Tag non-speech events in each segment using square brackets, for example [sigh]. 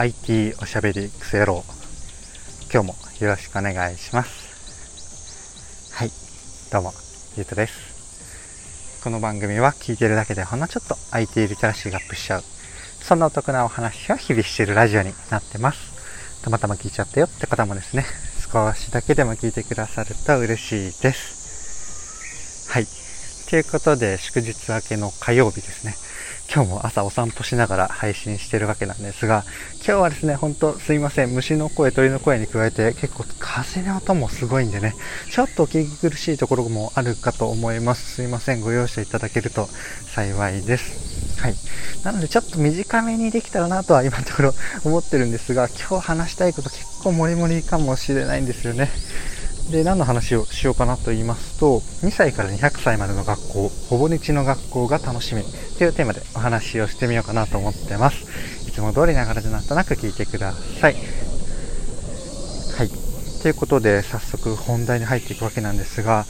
IT おしゃべりクソ野郎。今日もよろしくお願いします。はい。どうもゆうとです。この番組は聞いてるだけでほんのちょっと IT リテラシーがアップしちゃうそんなお得なお話を日々しているラジオになってます。たまたま聞いちゃったよって方もですね少しだけでも聞いてくださると嬉しいです。ということで祝日明けの火曜日ですね今日も朝お散歩しながら配信してるわけなんですが、今日はですね、ほんとすいません。虫の声、鳥の声に加えて結構風の音もすごいんでね、ちょっとお聞き苦しいところもあるかと思います。すいません。ご容赦いただけると幸いです。はい。なのでちょっと短めにできたらなとは今のところ思ってるんですが、今日話したいこと結構もりもりかもしれないんですよね。で、何の話をしようかなと言いますと、2歳から200歳までの学校、ほぼ日の学校が楽しみというテーマでお話をしてみようかなと思ってます。いつも通りながらでなんとなく聞いてください。はい。ということで、早速本題に入っていくわけなんですが、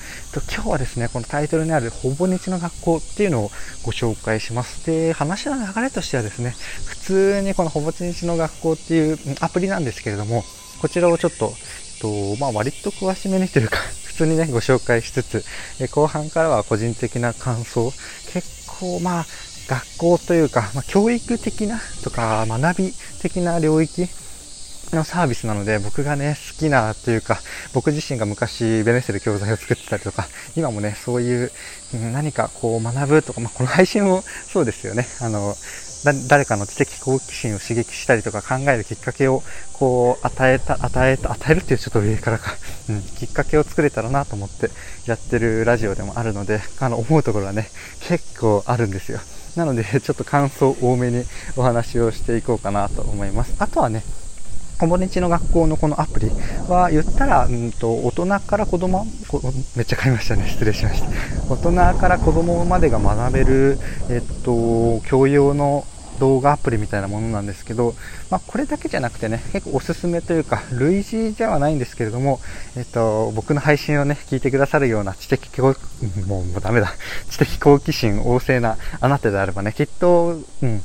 今日はですね、このタイトルにあるほぼ日の学校っていうのをご紹介します。で、話の流れとしてはですね、普通にこのほぼ日の学校っていうアプリなんですけれども、こちらをちょっとと、まあ、割と詳しめにというか、[laughs] 普通にね、ご紹介しつつ、え後半からは個人的な感想、結構、まあ、学校というか、まあ、教育的なとか、学び的な領域のサービスなので、僕がね、好きなというか、僕自身が昔ベネッセル教材を作ってたりとか、今もね、そういう何かこう学ぶとか、まあ、この配信もそうですよね。あの、誰かの知的好奇心を刺激したりとか考えるきっかけをこう与えた、与えた、与えるっていうちょっと上からか、うん、きっかけを作れたらなと思ってやってるラジオでもあるので、あの、思うところはね、結構あるんですよ。なので、ちょっと感想多めにお話をしていこうかなと思います。あとはね、おも日の学校のこのアプリは言ったら、うんと、大人から子供、めっちゃ買いましたね。失礼しました。大人から子供までが学べる、えっと、教養の動画アプリみたいなものなんですけど、まあ、これだけじゃなくてね、結構おすすめというか、類似ではないんですけれども、えっと、僕の配信をね、聞いてくださるような知的好、も [laughs] うもうダメだ、知的好奇心旺盛なあなたであればね、きっと、うん、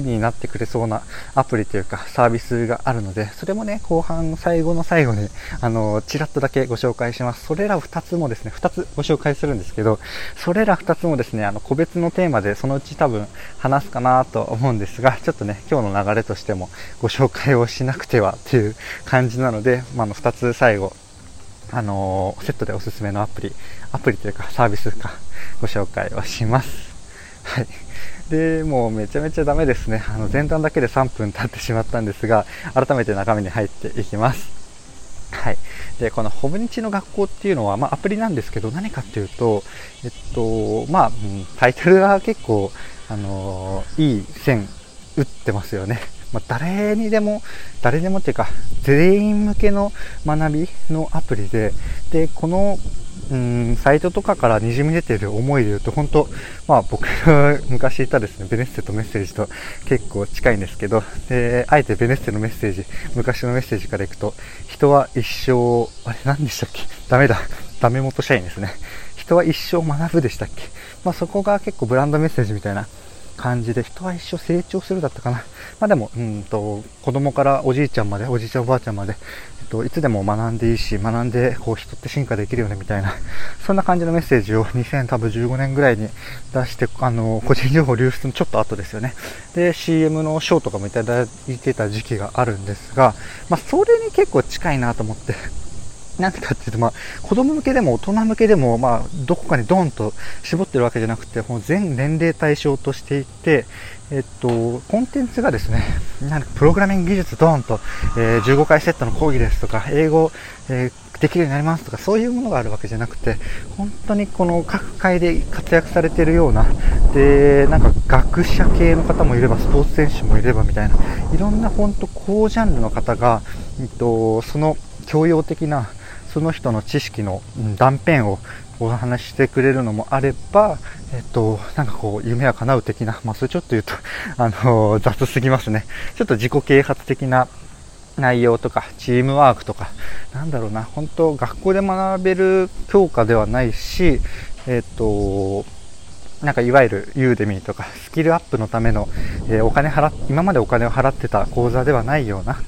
きになってくれそうなアプリというかサービスがあるので、それもね、後半最後の最後に、あの、ちらっとだけご紹介します。それら2つもですね、2つご紹介するんですけど、それら2つもですね、あの、個別のテーマでそのうち多分話すかなと思うんですが、ちょっとね、今日の流れとしてもご紹介をしなくてはっていう感じなので、まあ、の2つ最後、あのー、セットでおすすめのアプリ、アプリというかサービスかご紹介をします。はい。で、もうめちゃめちゃダメですね。あの前段だけで3分経ってしまったんですが、改めて中身に入っていきます。はい。で、このホブニチの学校っていうのは、まあ、アプリなんですけど、何かっていうと、えっと、まあ、タイトルが結構、あのいい線打ってますよね。まあ、誰にでも、誰でもっていうか、全員向けの学びのアプリで、で、このうんサイトとかからにじみ出てる思いで言うと、本当、まあ僕が昔いたですね、ベネッセとメッセージと結構近いんですけど、で、あえてベネッセのメッセージ、昔のメッセージからいくと、人は一生、あれ何でしたっけ？ダメだ。ダメ元社員ですね。人は一生学ぶでしたっけ？まあそこが結構ブランドメッセージみたいな感じで、人は一生成長するだったかな。まあでも、うんと、子供からおじいちゃんまで、おじいちゃんおばあちゃんまで、えっと、いつでも学んでいいし、学んで、こう、人って進化できるよね、みたいな、[laughs] そんな感じのメッセージを2015年ぐらいに出して、あの、個人情報流出のちょっと後ですよね。で、CM の賞とかもいただいてた時期があるんですが、まあ、それに結構近いなと思って、なんかっていうと、まあ、子供向けでも大人向けでも、まあ、どこかにドンと絞ってるわけじゃなくて、もう全年齢対象としていて、えっと、コンテンツがですね、なんかプログラミング技術ドンと、えー、15回セットの講義ですとか、英語、えー、できるようになりますとか、そういうものがあるわけじゃなくて、本当にこの各界で活躍されているような、で、なんか学者系の方もいれば、スポーツ選手もいればみたいな、いろんな本当高ジャンルの方が、えっと、その教養的な、その人の知識の断片をお話ししてくれるのもあれば、えっと、なんかこう、夢は叶う的な、まあ、それちょっと言うと、[laughs] あの、雑すぎますね。ちょっと自己啓発的な内容とか、チームワークとか、なんだろうな、本当学校で学べる教科ではないし、えっと、なんかいわゆるユーデミーとかスキルアップのための、えー、お金払今までお金を払ってた講座ではないような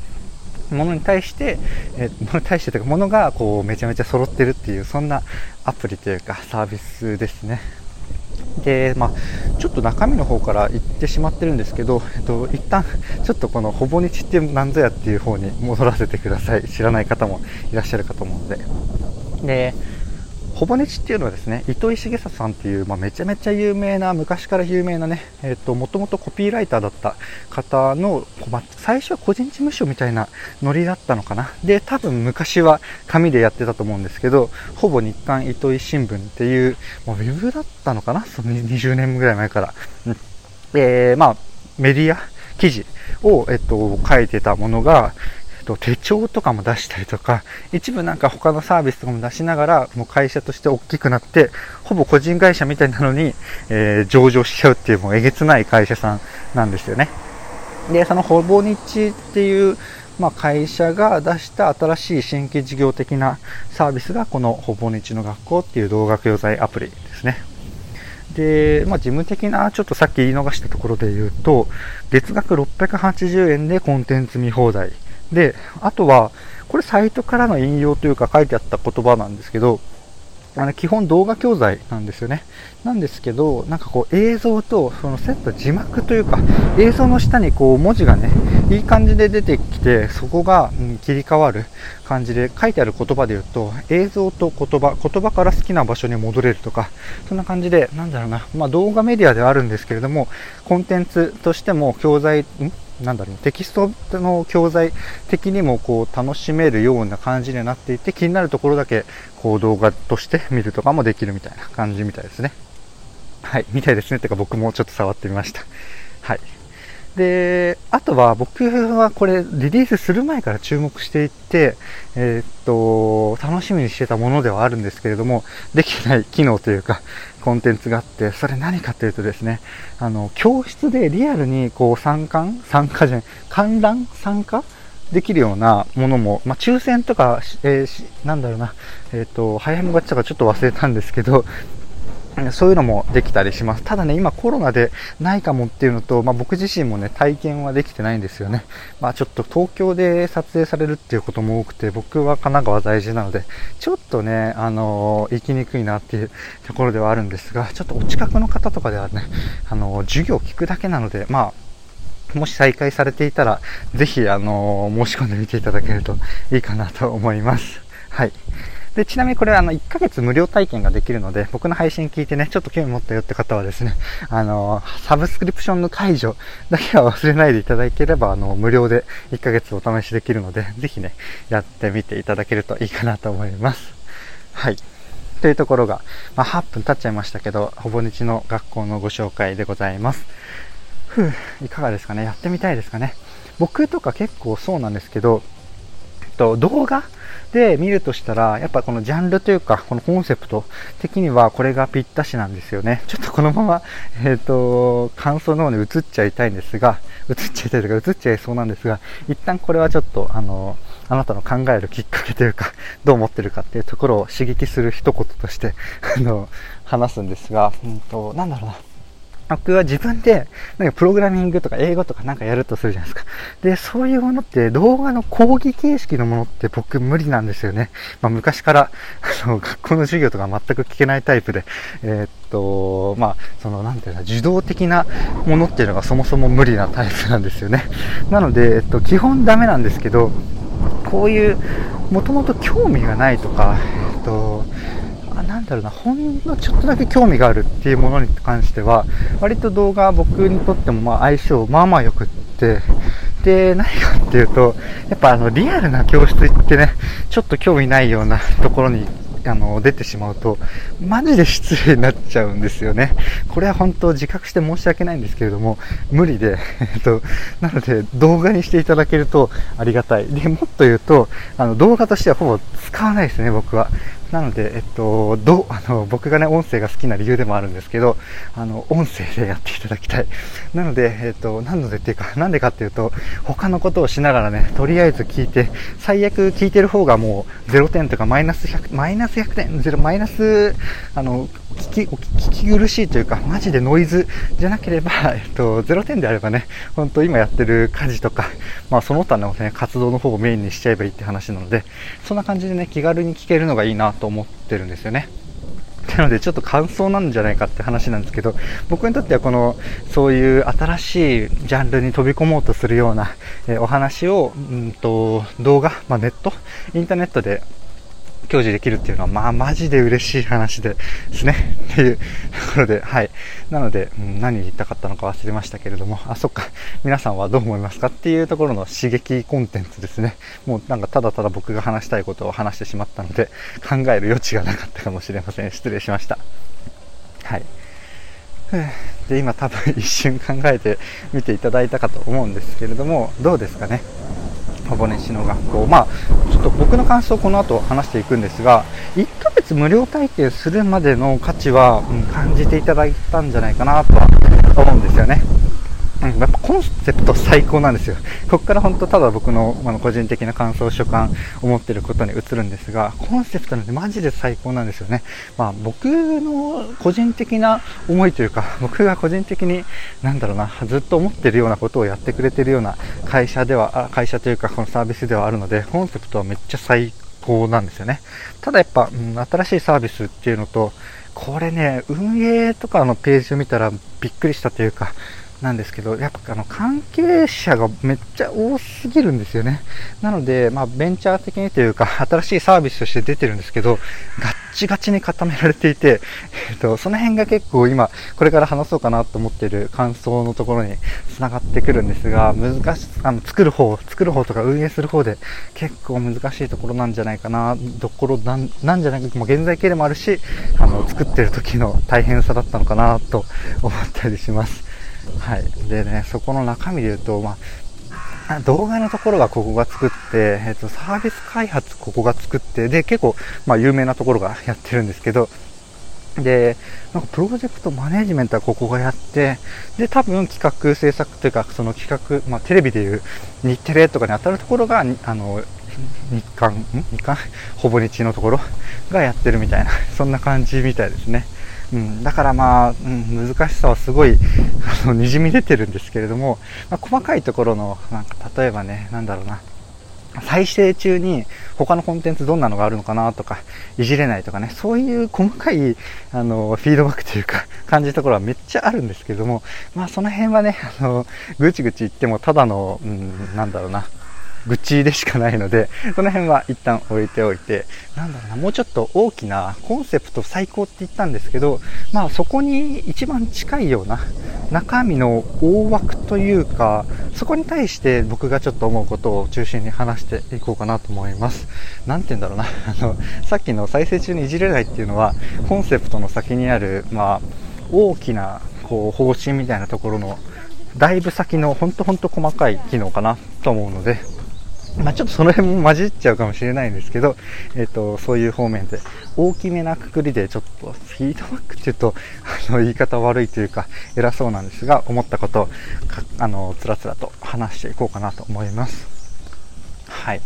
ものに対して、えー、ものに対してというか、ものがこうめちゃめちゃ揃ってるっていう、そんなアプリというかサービスですね。で、まあ、ちょっと中身の方から言ってしまってるんですけど、えっと、一旦ちょっとこのほぼ日って何ぞやっていう方に戻らせてください。知らない方もいらっしゃるかと思うので。で、ほぼ日っていうのはですね糸井重里さんっていう、まあ、めちゃめちゃ有名な昔から有名なね、えーと、もともとコピーライターだった方の、まあ、最初は個人事務所みたいなノリだったのかな。で多分昔は紙でやってたと思うんですけどほぼ日刊糸井新聞っていう、まあ、ウェブだったのかな？その20年ぐらい前から、うん、えー、まあメディア記事を、えっと、書いてたものが、と手帳とかも出したりとか、一部なんか他のサービスとかも出しながら、もう会社として大きくなって、ほぼ個人会社みたいなのに、えー、上場しちゃうっていうもうえげつない会社さんなんですよね。で、そのほぼ日っていう、まあ、会社が出した新しい新規事業的なサービスがこのほぼ日の学校っていう動画教材アプリですね。で、まあ、事務的な、ちょっとさっき言い逃したところで言うと、月額680円でコンテンツ見放題で、あとは、これサイトからの引用というか書いてあった言葉なんですけど、あの基本動画教材なんですよね。なんですけど、なんかこう映像とそのセット字幕というか、映像の下にこう文字がね、いい感じで出てきて、そこが、うん、切り替わる感じで書いてある言葉で言うと、映像と言葉、言葉から好きな場所に戻れるとか、そんな感じで、なんだろうな、まあ動画メディアではあるんですけれども、コンテンツとしても教材、んなんだろう、テキストの教材的にもこう楽しめるような感じになっていて、気になるところだけこう動画として見るとかもできるみたいな感じみたいですね。はい、みたいですね。てか僕もちょっと触ってみました。はい。で、あとは僕はこれリリースする前から注目していって、えー、っと、楽しみにしてたものではあるんですけれども、できてない機能というか、コンテンツがあって、それ何かというとですね、あの、教室でリアルにこう参観参加じゃない、観覧参加できるようなものも、まあ、抽選とか、えー、なんだろうな、えっ、と、早めがちとかちょっと忘れたんですけど、そういうのもできたりします。ただね、今コロナでないかもっていうのと、まあ、僕自身もね、体験はできてないんですよね。まあ、ちょっと東京で撮影されるっていうことも多くて、僕は神奈川在住なので、ちょっとね、あのー、行きにくいなっていうところではあるんですが、ちょっとお近くの方とかではね、あのー、授業聞くだけなので、まあ、もし再開されていたら、ぜひ、あのー、申し込んでみていただけるといいかなと思います。はい。で、ちなみにこれはあの、1ヶ月無料体験ができるので、僕の配信聞いてね、ちょっと興味持ったよって方はですね、[laughs] あの、サブスクリプションの解除だけは忘れないでいただければ、あの、無料で1ヶ月お試しできるので、ぜひね、やってみていただけるといいかなと思います。はい。というところが、まあ、8分経っちゃいましたけど、ほぼ日の学校のご紹介でございます。ふう、いかがですかね？やってみたいですかね？僕とか結構そうなんですけど、と動画？で見るとしたら、やっぱこのジャンルというか、このコンセプト的にはこれがぴったしなんですよね。ちょっとこのまま、えっ、ー、と、感想の方に移っちゃいたいんですが、移っちゃいたいというか、移っちゃいそうなんですが、一旦これはちょっと、あの、あなたの考えるきっかけというか、どう思ってるかっていうところを刺激する一言として、あの、話すんですが、うんと、なんだろうな。僕は自分で、なんかプログラミングとか英語とかなんかやるとするじゃないですか。で、そういうものって動画の講義形式のものって僕無理なんですよね。まあ昔から、あの、学校の授業とか全く聞けないタイプで、えー、っと、まあ、その、なんていうか、受動的なものっていうのがそもそも無理なタイプなんですよね。なので、えっと、基本ダメなんですけど、こういう、もともと興味がないとか、なんだろうな、ほんのちょっとだけ興味があるっていうものに関しては、割と動画は僕にとってもまあ相性まあまあ良くって、で、何かっていうと、やっぱあのリアルな教室行ってね、ちょっと興味ないようなところにあの、出てしまうと、マジで失礼になっちゃうんですよね。これは本当自覚して申し訳ないんですけれども、無理で、えっと、なので動画にしていただけるとありがたい。で、もっと言うと、あの、動画としてはほぼ使わないですね、僕は。なので、えっと、どあの僕がね、音声が好きな理由でもあるんですけど、あの、音声でやっていただきたい。なので、えっと、なのでっていうか、[laughs] なんでかっていうと、他のことをしながらね、とりあえず聞いて、最悪聞いてる方がもう0点とかマイナス100、マイナス100点、0、マイナス、あの、聞き、聞き苦しいというか、マジでノイズじゃなければ、[laughs] えっと、0点であればね、本当今やってる家事とか、まあその他のね、活動の方をメインにしちゃえばいいって話なので、そんな感じでね、気軽に聞けるのがいいなと思ってるんですよね。なのでちょっと感想なんじゃないかって話なんですけど僕にとってはこのそういう新しいジャンルに飛び込もうとするような、えお話をうんと動画、まあ、ネットインターネットで享受できるっていうのは、まあ、マジで嬉しい話ですね。っていうところで、はい。なので、うん、何言いたかったのか忘れましたけれども、あ、そっか。皆さんはどう思いますかっていうところの刺激コンテンツですね。もうなんかただただ僕が話したいことを話してしまったので、考える余地がなかったかもしれません。失礼しました。はい。で、今多分一瞬考えてみていただいたかと思うんですけれども、どうですかね？ファボネシの学校、まあ、ちょっと僕の感想をこの後話していくんですが、1ヶ月無料体験するまでの価値は、うん、感じていただいたんじゃないかなとは思うんですよね。うん、やっぱコンセプト最高なんですよ。ここから本当ただ僕のあの個人的な感想、所感、思ってることに移るんですが、コンセプトなんでマジで最高なんですよね。まあ僕の個人的な思いというか、僕が個人的に、なんだろうな、ずっと思ってるようなことをやってくれてるような会社では、会社というかこのサービスではあるので、コンセプトはめっちゃ最高なんですよね。ただやっぱ、うん、新しいサービスっていうのと、これね、運営とかのページを見たらびっくりしたというか、なんですけど、やっぱあの関係者がめっちゃ多すぎるんですよね。なので、まあ、ベンチャー的にというか、新しいサービスとして出てるんですけど、ガッチガチに固められていて、えっと、その辺が結構今、これから話そうかなと思っている感想のところに繋がってくるんですが、難し、あの、作る方、作る方とか運営する方で結構難しいところなんじゃないかな、ところなんなんじゃないか、もう現在形でもあるし、あの、作ってる時の大変さだったのかなと思ったりします。はい。でね、そこの中身で言うと、まあ、動画のところがここが作って、えっ、と、サービス開発ここが作って、で、結構、まあ、有名なところがやってるんですけど、で、なんかプロジェクトマネジメントはここがやって、で、多分企画制作というか、その企画、まあ、テレビでいう日テレとかに当たるところが、あの、日韓、ん？日韓？ほぼ日のところがやってるみたいな、そんな感じみたいですね。うん、だからまあ、うん、難しさはすごい、あの、滲み出てるんですけれども、まあ、細かいところの、なんか、例えばね、なんだろうな、再生中に他のコンテンツどんなのがあるのかなとか、いじれないとかね、そういう細かい、あの、フィードバックというか、感じるところはめっちゃあるんですけども、まあその辺はね、あの、ぐちぐち言ってもただの、うん、なんだろうな、愚痴でしかないので、その辺は一旦置いておいて、なんだろうな、もうちょっと大きなコンセプト最高って言ったんですけど、まあそこに一番近いような中身の大枠というか、そこに対して僕がちょっと思うことを中心に話していこうかなと思います。なんて言うんだろうな、[laughs] あの、さっきの再生中にいじれないっていうのは、コンセプトの先にある、まあ、大きなこう方針みたいなところのだいぶ先のほんとほんと細かい機能かなと思うので、まあ、ちょっとその辺も混じっちゃうかもしれないんですけど、えっ、ー、と、そういう方面で大きめなくくりでちょっとフィードバックっていうと、あの、言い方悪いというか、偉そうなんですが、思ったことを、あの、つらつらと話していこうかなと思います。はい。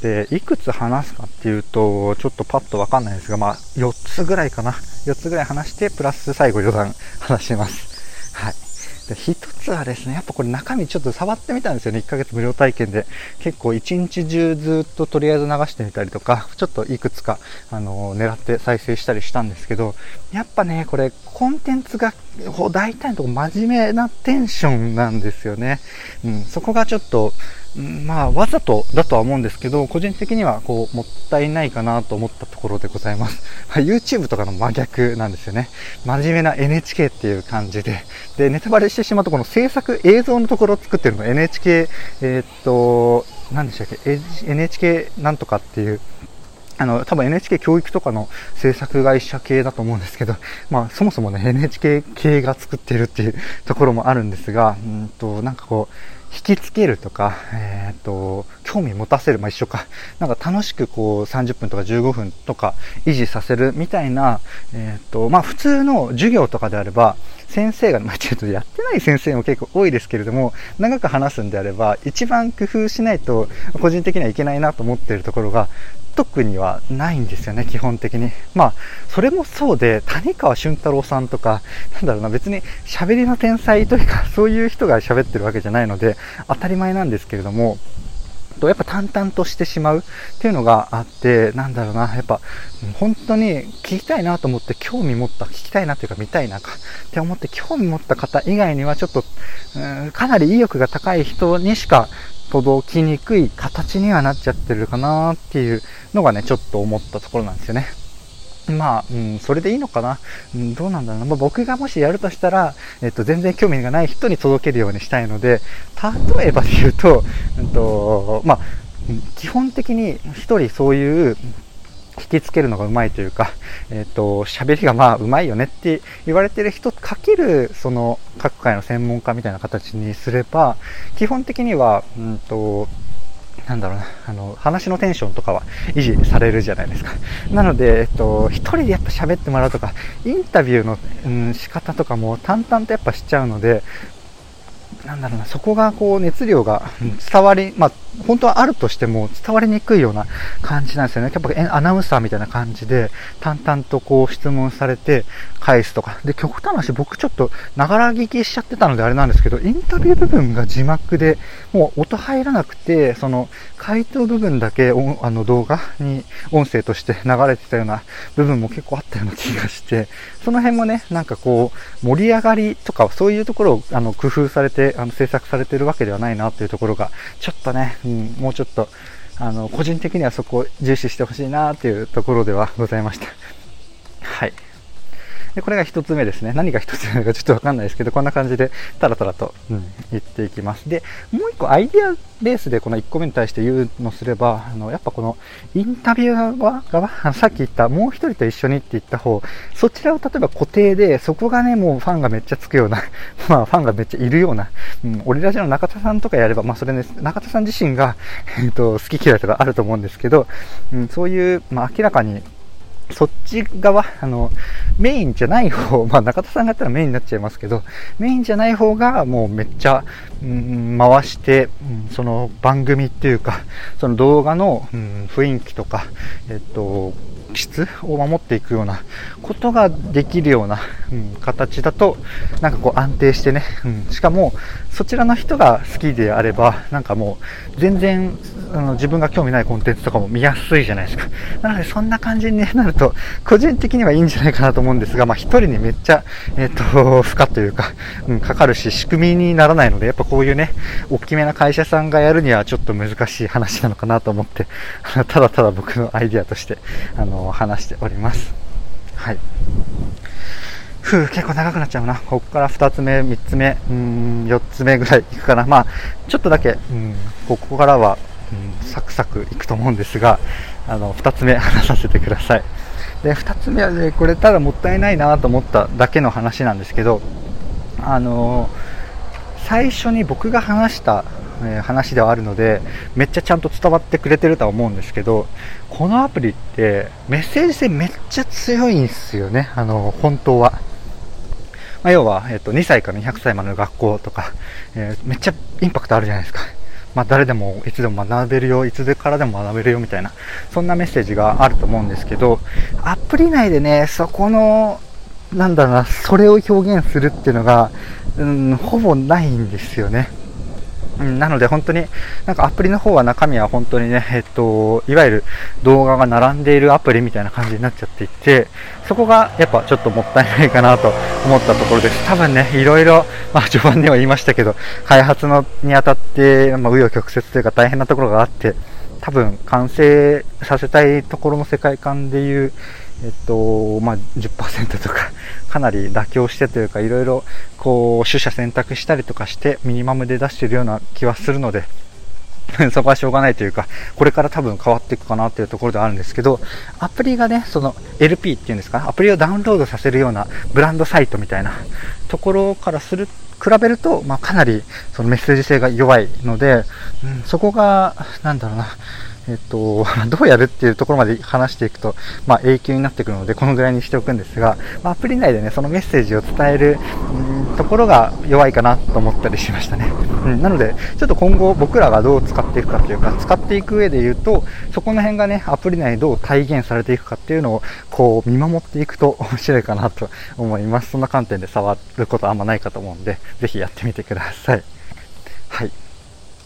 で、いくつ話すかっていうと、ちょっとパッとわかんないんですが、まあ、4つぐらいかな。4つぐらい話して、プラス最後余談話します。はい。で、一つはですね、やっぱこれ中身ちょっと触ってみたんですよね。1ヶ月無料体験で。結構一日中ずっととりあえず流してみたりとか、ちょっといくつか、あの、狙って再生したりしたんですけど、やっぱね、これコンテンツが大体のとこ真面目なテンションなんですよね。うん、そこがちょっと、まあ、わざとだとは思うんですけど、個人的にはこう、もったいないかなと思ったところでございます。[laughs] YouTube とかの真逆なんですよね。真面目な NHK っていう感じで。で、ネタバレしてしまうと、この制作映像のところを作ってるの NHK、えー、っと、何でしたっけ ?NHK なんとかっていうあの、多分 NHK 教育とかの制作会社系だと思うんですけど、まあ、そもそもね、NHK 系が作ってるっていうところもあるんですが、うんと、なんかこう、引きつけるとか、えっ、ー、と、興味持たせる、まあ、一緒か、なんか楽しくこう30分とか15分とか維持させるみたいな、えっ、ー、と、まあ、普通の授業とかであれば、先生が、まあ、ちょっとやってない先生も結構多いですけれども、長く話すんであれば、一番工夫しないと、個人的にはいけないなと思っているところが、特にはないんですよね、基本的に。まあ、それもそうで、谷川俊太郎さんとか、なんだろうな、別に喋りの天才というか、そういう人が喋ってるわけじゃないので、当たり前なんですけれども、やっぱ淡々としてしまうっていうのがあって、なんだろうな、やっぱ本当に聞きたいなと思って興味持った、聞きたいなっていうか見たいなかって思って興味持った方以外にはちょっと、かなり意欲が高い人にしか届きにくい形にはなっちゃってるかなっていうのがね、ちょっと思ったところなんですよね。まあ、うん、それでいいのかな、うん、どうなんだろうな。まあ、僕がもしやるとしたら、えっと、全然興味がない人に届けるようにしたいので、例えばで言うと、うんと、まあ、基本的に一人そういう引きつけるのがうまいというか、[laughs] えっ、ー、と、喋りがまあうまいよねって言われてる人かける、その各界の専門家みたいな形にすれば、基本的には、うんと、なんだろうな、あの、話のテンションとかは維持されるじゃないですか。なので、えっと、一人でやっぱ喋ってもらうとか、インタビューの、うん、仕方とかも淡々とやっぱしちゃうので、なんだろうな、そこがこう熱量が伝わり、まあ、本当はあるとしても伝わりにくいような感じなんですよね。やっぱアナウンサーみたいな感じで、淡々とこう質問されて返すとか。で、極端な話、僕ちょっとながら聞きしちゃってたのであれなんですけど、インタビュー部分が字幕で、もう音入らなくて、その回答部分だけあの動画に音声として流れてたような部分も結構あったような気がして、その辺もね、なんかこう、盛り上がりとか、そういうところをあの工夫されて、あの制作されてるわけではないなというところが、ちょっとね、うん、もうちょっと、あの、個人的にはそこを重視してほしいなっていうところではございました。はい。で、これが一つ目ですね。何が一つ目なのかちょっとわかんないですけど、こんな感じでタラタラと、うん、言っていきます。で、もう一個アイディアベースでこの1個目に対して言うのすれば、あの、やっぱこのインタビュー側、さっき言ったもう一人と一緒にって言った方、そちらを例えば固定で、そこがね、もうファンがめっちゃつくような、[laughs] まあファンがめっちゃいるような、うん、オリラジの中田さんとかやれば、まあそれね、中田さん自身が、えっ、と、好き嫌いとかあると思うんですけど、うん、そういう、まあ明らかにそっち側、あの、メインじゃない方、[laughs] まあ中田さんがやったらメインになっちゃいますけど、メインじゃない方がもうめっちゃ、うん、回して、うん、その番組っていうか、その動画の、うん、雰囲気とか、えっと、質を守っていくようなことができるような、うん、形だと、なんかこう安定してね、うん、しかもそちらの人が好きであれば、なんかもう全然あの自分が興味ないコンテンツとかも見やすいじゃないですか。なのでそんな感じに、なると、個人的にはいいんじゃないかなと思うんですが、まあ一人にめっちゃ、えっ、ー、と、負荷というか、うん、かかるし、仕組みにならないので、やっぱこういうね、大きめな会社さんがやるにはちょっと難しい話なのかなと思って、[laughs] ただただ僕のアイディアとして、あの、話しております。はい。ふう、結構長くなっちゃうな。ここから2つ目、3つ目、うん、4つ目ぐらいいくかな。まあ、ちょっとだけ、うん、ここからは、うん、サクサクいくと思うんですが、あの、2つ目話させてください。で、2つ目はね、これただもったいないなと思っただけの話なんですけど、あの最初に僕が話したえ話ではあるのでめっちゃちゃんと伝わってくれてるとは思うんですけどこのアプリってメッセージ性めっちゃ強いんですよね。あの本当は、まあ、要は、えっと、2歳から200歳までの学校とか、えー、めっちゃインパクトあるじゃないですか。まあ、誰でもいつでも学べるよ、いつでからでも学べるよみたいな、そんなメッセージがあると思うんですけど、アプリ内でね、そこの、なんだろうな、それを表現するっていうのが、うん、ほぼないんですよね。うん、なので本当になんかアプリの方は中身は本当にね、えっと、いわゆる動画が並んでいるアプリみたいな感じになっちゃっていて、そこがやっぱちょっともったいないかなと思ったところです。多分ね、いろいろ、まあ序盤では言いましたけど、開発のにあたって、まあ、紆余曲折というか大変なところがあって、多分完成させたいところの世界観でいう、えっと、まあ、10%とか、[laughs] かなり妥協してというか、いろいろ、こう、取捨選択したりとかして、ミニマムで出してるような気はするので、[laughs] そこはしょうがないというか、これから多分変わっていくかなっていうところではあるんですけど、アプリがね、その LP っていうんですか、アプリをダウンロードさせるようなブランドサイトみたいなところからする、比べると、まあ、かなりそのメッセージ性が弱いので、うん、そこが、なんだろうな、えっと、[laughs] どうやるっていうところまで話していくと、まあ、永久になってくるので、このぐらいにしておくんですが、まあ、アプリ内でね、そのメッセージを伝える、うん、ところが弱いかなと思ったりしましたね。うん、なので、ちょっと今後僕らがどう使っていくかというか、使っていく上で言うと、そこの辺がね、アプリ内でどう体現されていくかっていうのを、こう、見守っていくと面白いかなと思います。そんな観点で触ることはあんまないかと思うんで、ぜひやってみてください。はい。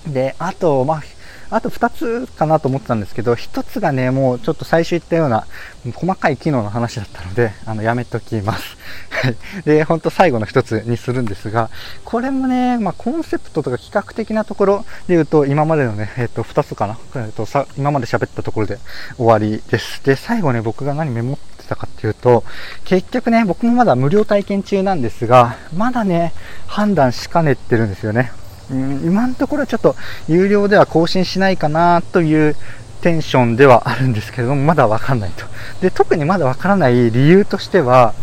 で、あと、まあ、あと2つかなと思ってたんですけど、1つがね、もうちょっと最初言ったような細かい機能の話だったので、あの、やめときます。はい。で、ほんと最後の1つにするんですが、これもね、まあ、コンセプトとか企画的なところで言うと、今までのね、えっ、と、2つかな、えっ、と、さ、今まで喋ったところで終わりです。で、最後ね、僕が何メモってたかっていうと、結局ね、僕もまだ無料体験中なんですが、まだね、判断しかねってるんですよね。うん、今のところちょっと有料では更新しないかなというテンションではあるんですけれども、まだわかんないと。で、特にまだわからない理由としては、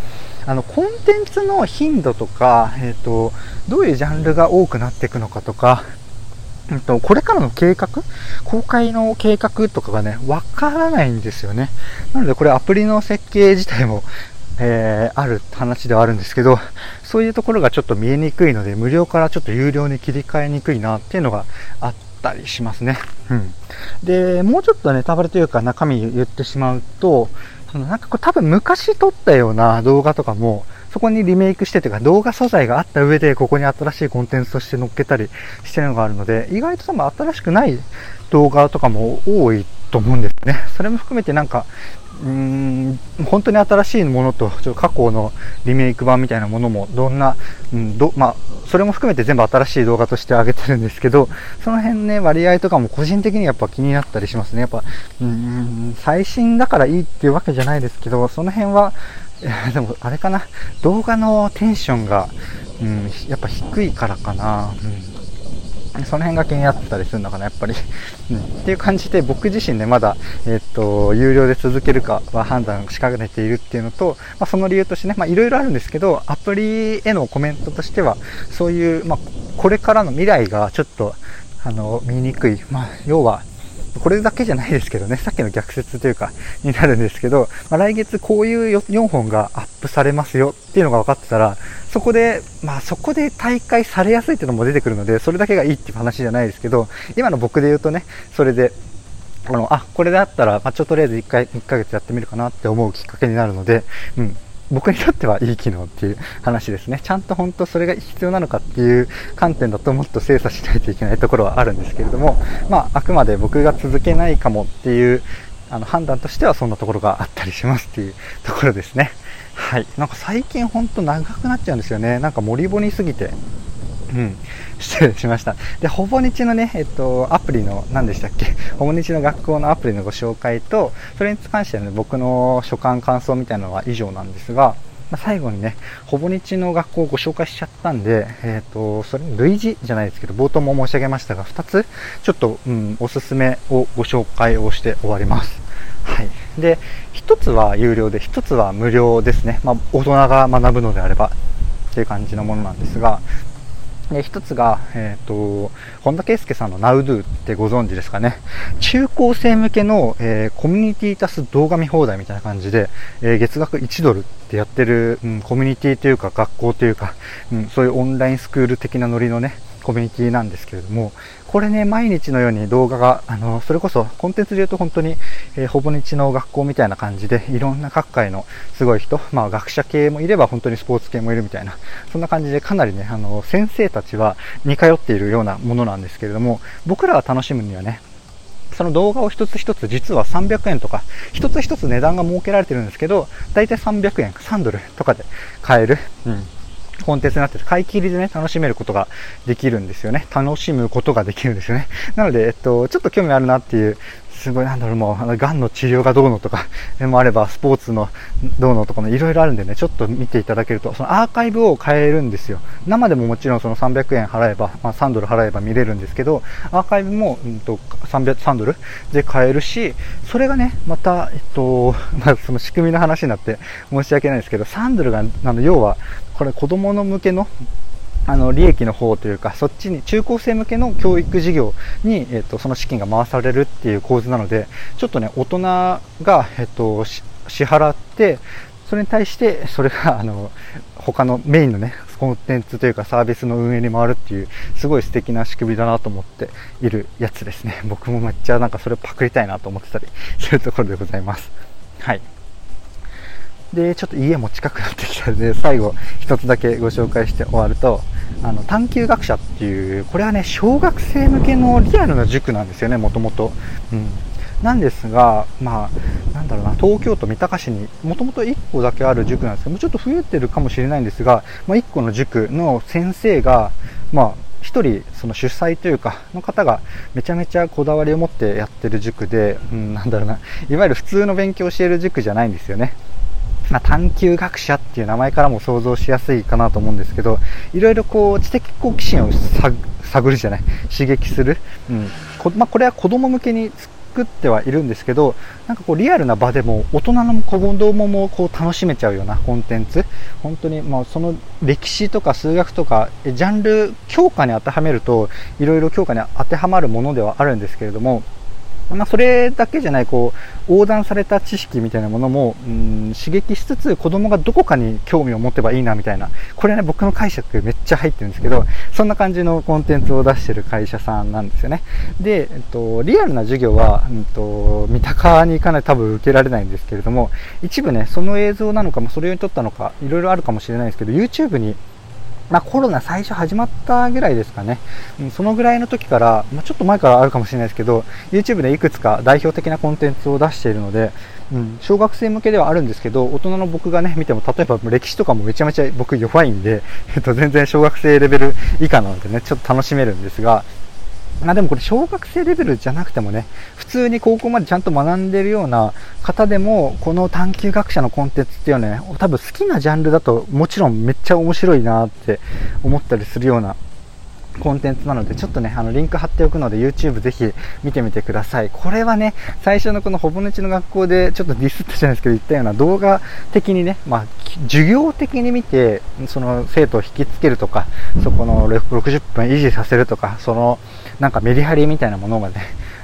あの、コンテンツの頻度とか、えっ、ー、と、どういうジャンルが多くなっていくのかとか、えっと、これからの計画公開の計画とかがね、わからないんですよね。なのでこれアプリの設計自体もえー、ある話ではあるんですけど、そういうところがちょっと見えにくいので、無料からちょっと有料に切り替えにくいなっていうのがあったりしますね。うん。で、もうちょっとネタバレというか中身言ってしまうと、そのなんかこれ多分昔撮ったような動画とかも、そこにリメイクしてというか動画素材があった上でここに新しいコンテンツとして載っけたりしてるのがあるので、意外と多分新しくない動画とかも多いと思うんですね。それも含めてなんか、うーん本当に新しいものとちょっと過去のリメイク版みたいなものもどんな、うんどまあ、それも含めて全部新しい動画として上げてるんですけど [laughs] その辺ね割合とかも個人的にやっぱ気になったりしますね。やっぱうん最新だからいいっていうわけじゃないですけどその辺はでもあれかな。動画のテンションが、うん、やっぱ低いからかな、うん。その辺が気になったりするのかな、やっぱり。[laughs] うん、っていう感じで、僕自身ね、まだ、えー、っと、有料で続けるかは判断しかねているっていうのと、まあ、その理由としてね、まあ、いろいろあるんですけど、アプリへのコメントとしては、そういう、まあ、これからの未来がちょっと、あの、見にくい。まあ、要は、これだけじゃないですけどね、さっきの逆説というか、になるんですけど、まあ、来月こういう4本がアップされますよっていうのが分かってたら、そこで、まあそこで大会されやすいっていうのも出てくるので、それだけがいいっていう話じゃないですけど、今の僕で言うとね、それで、あの、あ、これだったら、まあ、ちょっととりあえず1回、1ヶ月やってみるかなって思うきっかけになるので、うん、僕にとってはいい機能っていう話ですね。ちゃんと本当それが必要なのかっていう観点だともっと精査しないといけないところはあるんですけれども、まあ、あくまで僕が続けないかもっていうあの判断としてはそんなところがあったりしますっていうところですね。はい。なんか最近ほんと長くなっちゃうんですよね。なんか盛りぼにすぎて。うん。失礼しました。で、ほぼ日のね、えっと、アプリの、何でしたっけ、ほぼ日の学校のアプリのご紹介と、それに関しての、ね、僕の所感、感想みたいなのは以上なんですが、まあ、最後にね、ほぼ日の学校をご紹介しちゃったんで、えっ、ー、と、それ類似じゃないですけど、冒頭も申し上げましたが、2つ、ちょっと、うん、おすすめをご紹介をして終わります。はい。で、1つは有料で、1つは無料ですね。まあ、大人が学ぶのであれば、っていう感じのものなんですが、で一つが、えっ、ー、と、本田圭佑さんの NowDo ってご存知ですかね。中高生向けの、えー、コミュニティ足す動画見放題みたいな感じで、えー、月額1ドルってやってる、うん、コミュニティというか学校というか、うん、そういうオンラインスクール的なノリのね、コミュニティなんですけれども、これね、毎日のように動画が、あの、それこそコンテンツで言うと本当に、えー、ほぼ日の学校みたいな感じで、いろんな各界のすごい人、まあ学者系もいれば本当にスポーツ系もいるみたいな、そんな感じでかなりね、あの、先生たちは似通っているようなものなんですけれども、僕らが楽しむにはね、その動画を一つ一つ実は300円とか、一つ一つ値段が設けられてるんですけど、だいたい300円、3ドルとかで買える。うん。コンテンツになってて、買い切りでね、楽しめることができるんですよね。楽しむことができるんですよね。なので、えっと、ちょっと興味あるなっていうすごいなんだろう、もう、あの、癌の治療がどうのとか、[laughs] もあれば、スポーツのどうのとかもいろいろあるんでね、ちょっと見ていただけると、そのアーカイブを変えるんですよ。生でももちろんその300円払えば、まあ、3ドル払えば見れるんですけど、アーカイブも、うんと、300、3ドルで買えるし、それがね、また、えっと、[laughs] まあ、その仕組みの話になって申し訳ないですけど、3ドルが、あの、要は、これ子供の向けのあの利益の方というか、そっちに中高生向けの教育事業に、えっと、その資金が回されるっていう構図なので、ちょっとね、大人が、えっと、支払って、それに対して、それが、あの、他のメインのね、コンテンツというかサービスの運営に回るっていう、すごい素敵な仕組みだなと思っているやつですね。僕もめっちゃなんかそれパクりたいなと思ってたりするところでございます。はい。で、ちょっと家も近くなってきたので、最後一つだけご紹介して終わると、あの、探究学者っていう、これはね、小学生向けのリアルな塾なんですよね、もともと。うん。なんですが、まあ、なんだろうな、東京都三鷹市にもともと1個だけある塾なんですけど、もうちょっと増えてるかもしれないんですが、まあ、1個の塾の先生が、まあ、1人その主催というかの方がめちゃめちゃこだわりを持ってやってる塾で、うん、なんだろうな、いわゆる普通の勉強を教える塾じゃないんですよね。まあ、探究学者っていう名前からも想像しやすいかなと思うんですけど、いろいろこう知的好奇心を探るじゃない、刺激する？うん。こまあ、これは子供向けに作ってはいるんですけど、なんかこうリアルな場でも大人の子供もこう楽しめちゃうようなコンテンツ、本当にまあその歴史とか数学とか、ジャンル、教科に当てはめると、いろいろ教科に当てはまるものではあるんですけれども、まあ、それだけじゃないこう横断された知識みたいなものもうん刺激しつつ子供がどこかに興味を持てばいいなみたいな。これね僕の解釈めっちゃ入ってるんですけどそんな感じのコンテンツを出してる会社さんなんですよね。で、えっと、リアルな授業は、うんと、三鷹に行かないと多分受けられないんですけれども一部ねその映像なのかもそれを撮ったのかいろいろあるかもしれないですけど YouTube にまあ、コロナ最初始まったぐらいですかね、うん、そのぐらいの時から、まあ、ちょっと前からあるかもしれないですけど、YouTube でいくつか代表的なコンテンツを出しているので、うん、小学生向けではあるんですけど、大人の僕がね、見ても、例えば歴史とかもめちゃめちゃ僕弱いんで、えっと、全然小学生レベル以下なのでね、ちょっと楽しめるんですが、まあでもこれ小学生レベルじゃなくてもね、普通に高校までちゃんと学んでるような方でも、この探究学者のコンテンツっていうのはね、多分好きなジャンルだともちろんめっちゃ面白いなって思ったりするようなコンテンツなので、ちょっとね、あの、リンク貼っておくので、YouTube ぜひ見てみてください。これはね、最初のこのほぼねちの学校で、ちょっとディスったじゃないですけど、言ったような動画的にね、まあ、授業的に見て、その生徒を引きつけるとか、そこの60分維持させるとか、その、なんかメリハリみたいなものがね、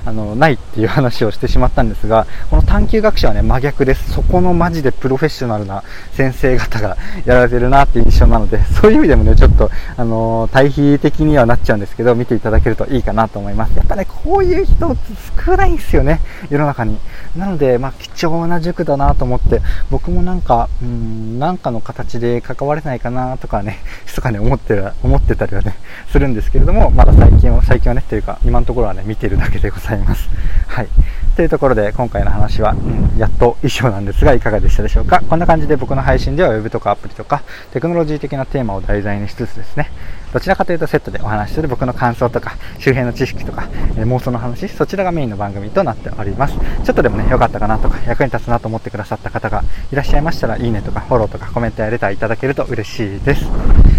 あの、ないっていう話をしてしまったんですが、この探究学者はね、真逆です。そこのマジでプロフェッショナルな先生方がやられてるなっていう印象なので、そういう意味でもね、ちょっと、あの、対比的にはなっちゃうんですけど、見ていただけるといいかなと思います。やっぱね、こういう人少ないんですよね、世の中に。なので、まあ、貴重な塾だなと思って、僕もなんか、うん、なんかの形で関われないかなとかね、密かに思ってる、思ってたりはね、するんですけれども、まだ最近は、最近はね、というか、今のところはね、見てるだけでございます。ざいます。はい。というところで今回の話は、うん、やっと以上なんですがいかがでしたでしょうか？こんな感じで僕の配信では Web とかアプリとかテクノロジー的なテーマを題材にしつつですねどちらかというとセットでお話しする僕の感想とか周辺の知識とか、えー、妄想の話そちらがメインの番組となっておりますちょっとでもね良かったかなとか役に立つなと思ってくださった方がいらっしゃいましたらいいねとかフォローとかコメントやレターいただけると嬉しいです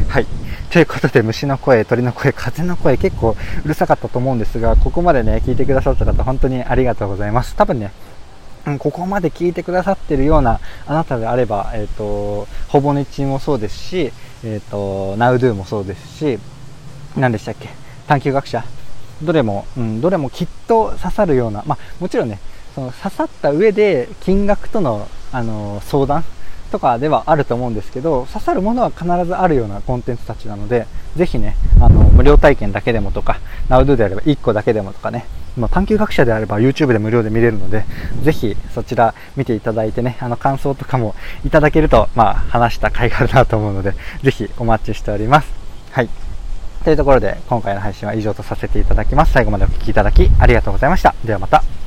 はいということで虫の声鳥の声風の声結構うるさかったと思うんですがここまでね聞いてくださった方本当にありがとうございます。多分ねここまで聞いてくださってるようなあなたであれば、えっ、ー、と、ほぼ日もそうですし、えっ、ー、と、NowDo もそうですし、何でしたっけ？探究学者。どれも、うん、どれもきっと刺さるような、まあ、もちろんね、その刺さった上で金額との、あの相談とかではあると思うんですけど、刺さるものは必ずあるようなコンテンツたちなので、ぜひね、あの、無料体験だけでもとか、NowDo であれば1個だけでもとかね、まあ、探究学者であれば YouTube で無料で見れるので、ぜひそちら見ていただいてね、あの感想とかもいただけると、まあ話した甲斐があるなと思うので、ぜひお待ちしております。はい。というところで今回の配信は以上とさせていただきます。最後までお聴きいただきありがとうございました。ではまた。